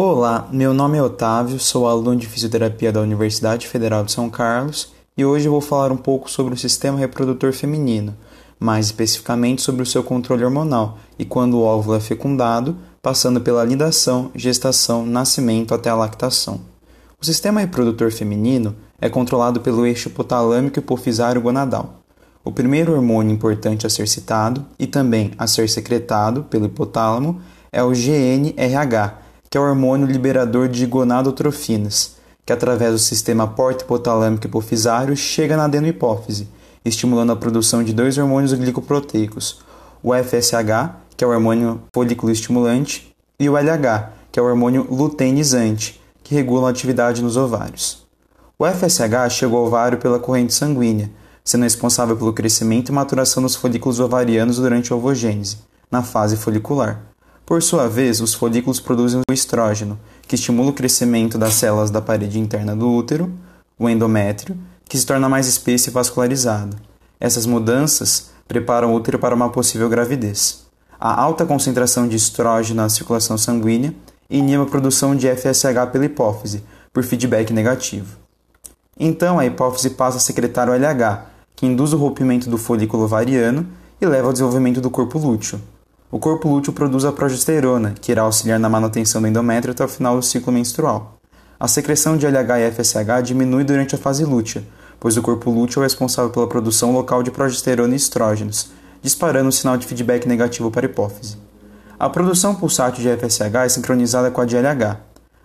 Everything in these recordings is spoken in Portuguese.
Olá, meu nome é Otávio, sou aluno de fisioterapia da Universidade Federal de São Carlos e hoje vou falar um pouco sobre o sistema reprodutor feminino, mais especificamente sobre o seu controle hormonal e quando o óvulo é fecundado, passando pela lidação, gestação, nascimento até a lactação. O sistema reprodutor feminino é controlado pelo eixo hipotalâmico hipofisário gonadal. O primeiro hormônio importante a ser citado e também a ser secretado pelo hipotálamo é o GNRH que é o hormônio liberador de gonadotrofinas, que através do sistema porta-hipotalâmico hipofisário chega na adenohipófise, estimulando a produção de dois hormônios glicoproteicos, o FSH, que é o hormônio folículo estimulante, e o LH, que é o hormônio luteinizante, que regula a atividade nos ovários. O FSH chega ao ovário pela corrente sanguínea, sendo responsável pelo crescimento e maturação dos folículos ovarianos durante a ovogênese, na fase folicular. Por sua vez, os folículos produzem o estrógeno, que estimula o crescimento das células da parede interna do útero, o endométrio, que se torna mais espesso e vascularizado. Essas mudanças preparam o útero para uma possível gravidez. A alta concentração de estrógeno na circulação sanguínea inibe a produção de FSH pela hipófise, por feedback negativo. Então, a hipófise passa a secretar o LH, que induz o rompimento do folículo ovariano e leva ao desenvolvimento do corpo lúteo. O corpo lúteo produz a progesterona, que irá auxiliar na manutenção do endométrio até o final do ciclo menstrual. A secreção de LH e FSH diminui durante a fase lútea, pois o corpo lúteo é responsável pela produção local de progesterona e estrógenos, disparando um sinal de feedback negativo para a hipófise. A produção pulsátil de FSH é sincronizada com a de LH.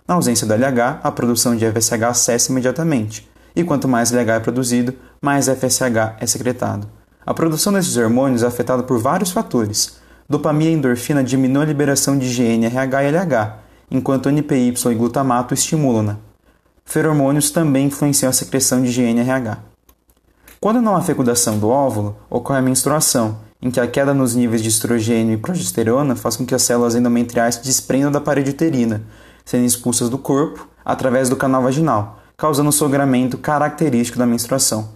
Na ausência do LH, a produção de FSH cessa imediatamente, e quanto mais LH é produzido, mais FSH é secretado. A produção desses hormônios é afetada por vários fatores, Dopamina e endorfina diminuem a liberação de GNRH e LH, enquanto NPY e glutamato estimulam-na. Feromônios também influenciam a secreção de GNRH. Quando não há fecundação do óvulo, ocorre a menstruação, em que a queda nos níveis de estrogênio e progesterona faz com que as células endometriais desprendam da parede uterina, sendo expulsas do corpo através do canal vaginal, causando o sangramento característico da menstruação.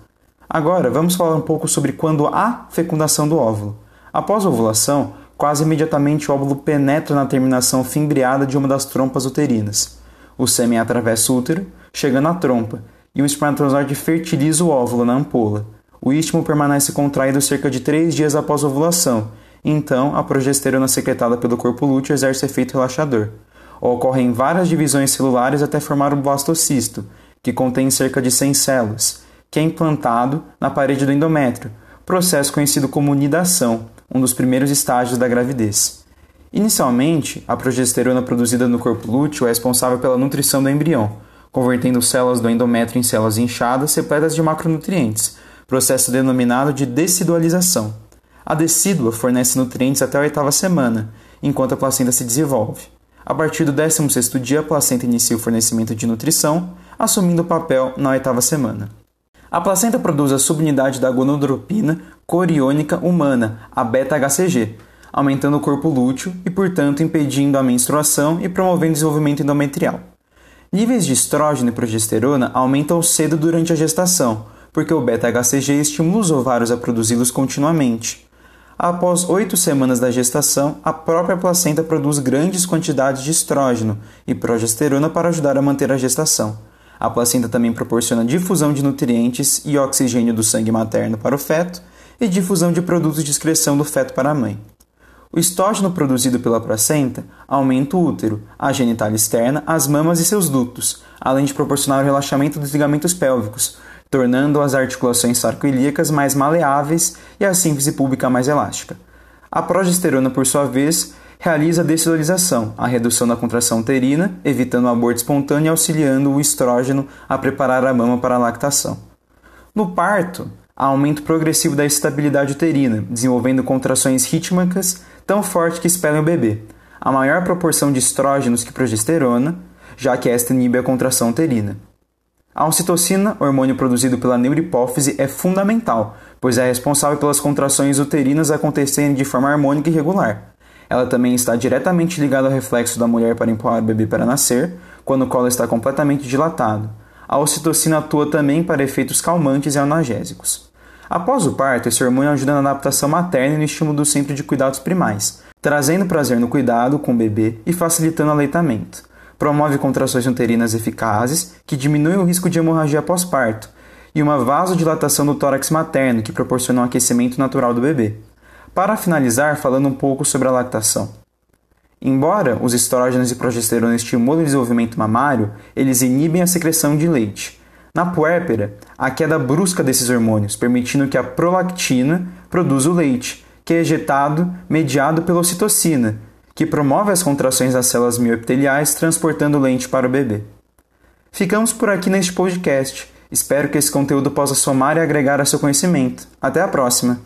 Agora, vamos falar um pouco sobre quando há fecundação do óvulo. Após a ovulação, quase imediatamente o óvulo penetra na terminação fimbriada de uma das trompas uterinas. O sêmen atravessa o útero, chegando à trompa, e o espermatozoide fertiliza o óvulo na ampola. O istmo permanece contraído cerca de três dias após a ovulação, então a progesterona secretada pelo corpo lúteo exerce efeito relaxador. Ocorrem várias divisões celulares até formar o blastocisto, que contém cerca de 100 células, que é implantado na parede do endométrio, processo conhecido como nidação, um dos primeiros estágios da gravidez. Inicialmente, a progesterona produzida no corpo lúteo é responsável pela nutrição do embrião, convertendo células do endométrio em células inchadas repletas de macronutrientes, processo denominado de decidualização. A decídua fornece nutrientes até a oitava semana, enquanto a placenta se desenvolve. A partir do 16º dia, a placenta inicia o fornecimento de nutrição, assumindo o papel na oitava semana. A placenta produz a subunidade da gonadotropina coriônica humana, a beta-HCG, aumentando o corpo lúteo e, portanto, impedindo a menstruação e promovendo o desenvolvimento endometrial. Níveis de estrógeno e progesterona aumentam cedo durante a gestação, porque o beta-HCG estimula os ovários a produzi-los continuamente. Após oito semanas da gestação, a própria placenta produz grandes quantidades de estrógeno e progesterona para ajudar a manter a gestação. A placenta também proporciona difusão de nutrientes e oxigênio do sangue materno para o feto e difusão de produtos de excreção do feto para a mãe. O estógeno produzido pela placenta aumenta o útero, a genital externa, as mamas e seus ductos, além de proporcionar o relaxamento dos ligamentos pélvicos, tornando as articulações sarcoilíacas mais maleáveis e a síntese pública mais elástica. A progesterona, por sua vez, realiza a dessilorização, a redução da contração uterina, evitando o aborto espontâneo e auxiliando o estrógeno a preparar a mama para a lactação. No parto, há aumento progressivo da estabilidade uterina, desenvolvendo contrações rítmicas tão fortes que expelem o bebê. A maior proporção de estrógenos que progesterona, já que esta inibe a contração uterina. A ocitocina, hormônio produzido pela neurohipófise, é fundamental, pois é responsável pelas contrações uterinas acontecerem de forma harmônica e regular. Ela também está diretamente ligada ao reflexo da mulher para empurrar o bebê para nascer, quando o colo está completamente dilatado. A ocitocina atua também para efeitos calmantes e analgésicos. Após o parto, esse hormônio ajuda na adaptação materna e no estímulo do centro de cuidados primais, trazendo prazer no cuidado com o bebê e facilitando o aleitamento. promove contrações uterinas eficazes, que diminuem o risco de hemorragia pós-parto, e uma vasodilatação do tórax materno, que proporciona um aquecimento natural do bebê. Para finalizar, falando um pouco sobre a lactação. Embora os estrógenos e progesterona estimulem o desenvolvimento mamário, eles inibem a secreção de leite. Na puérpera, a queda brusca desses hormônios, permitindo que a prolactina produza o leite, que é ejetado mediado pela ocitocina, que promove as contrações das células mioepiteliais, transportando leite para o bebê. Ficamos por aqui neste podcast. Espero que esse conteúdo possa somar e agregar a seu conhecimento. Até a próxima!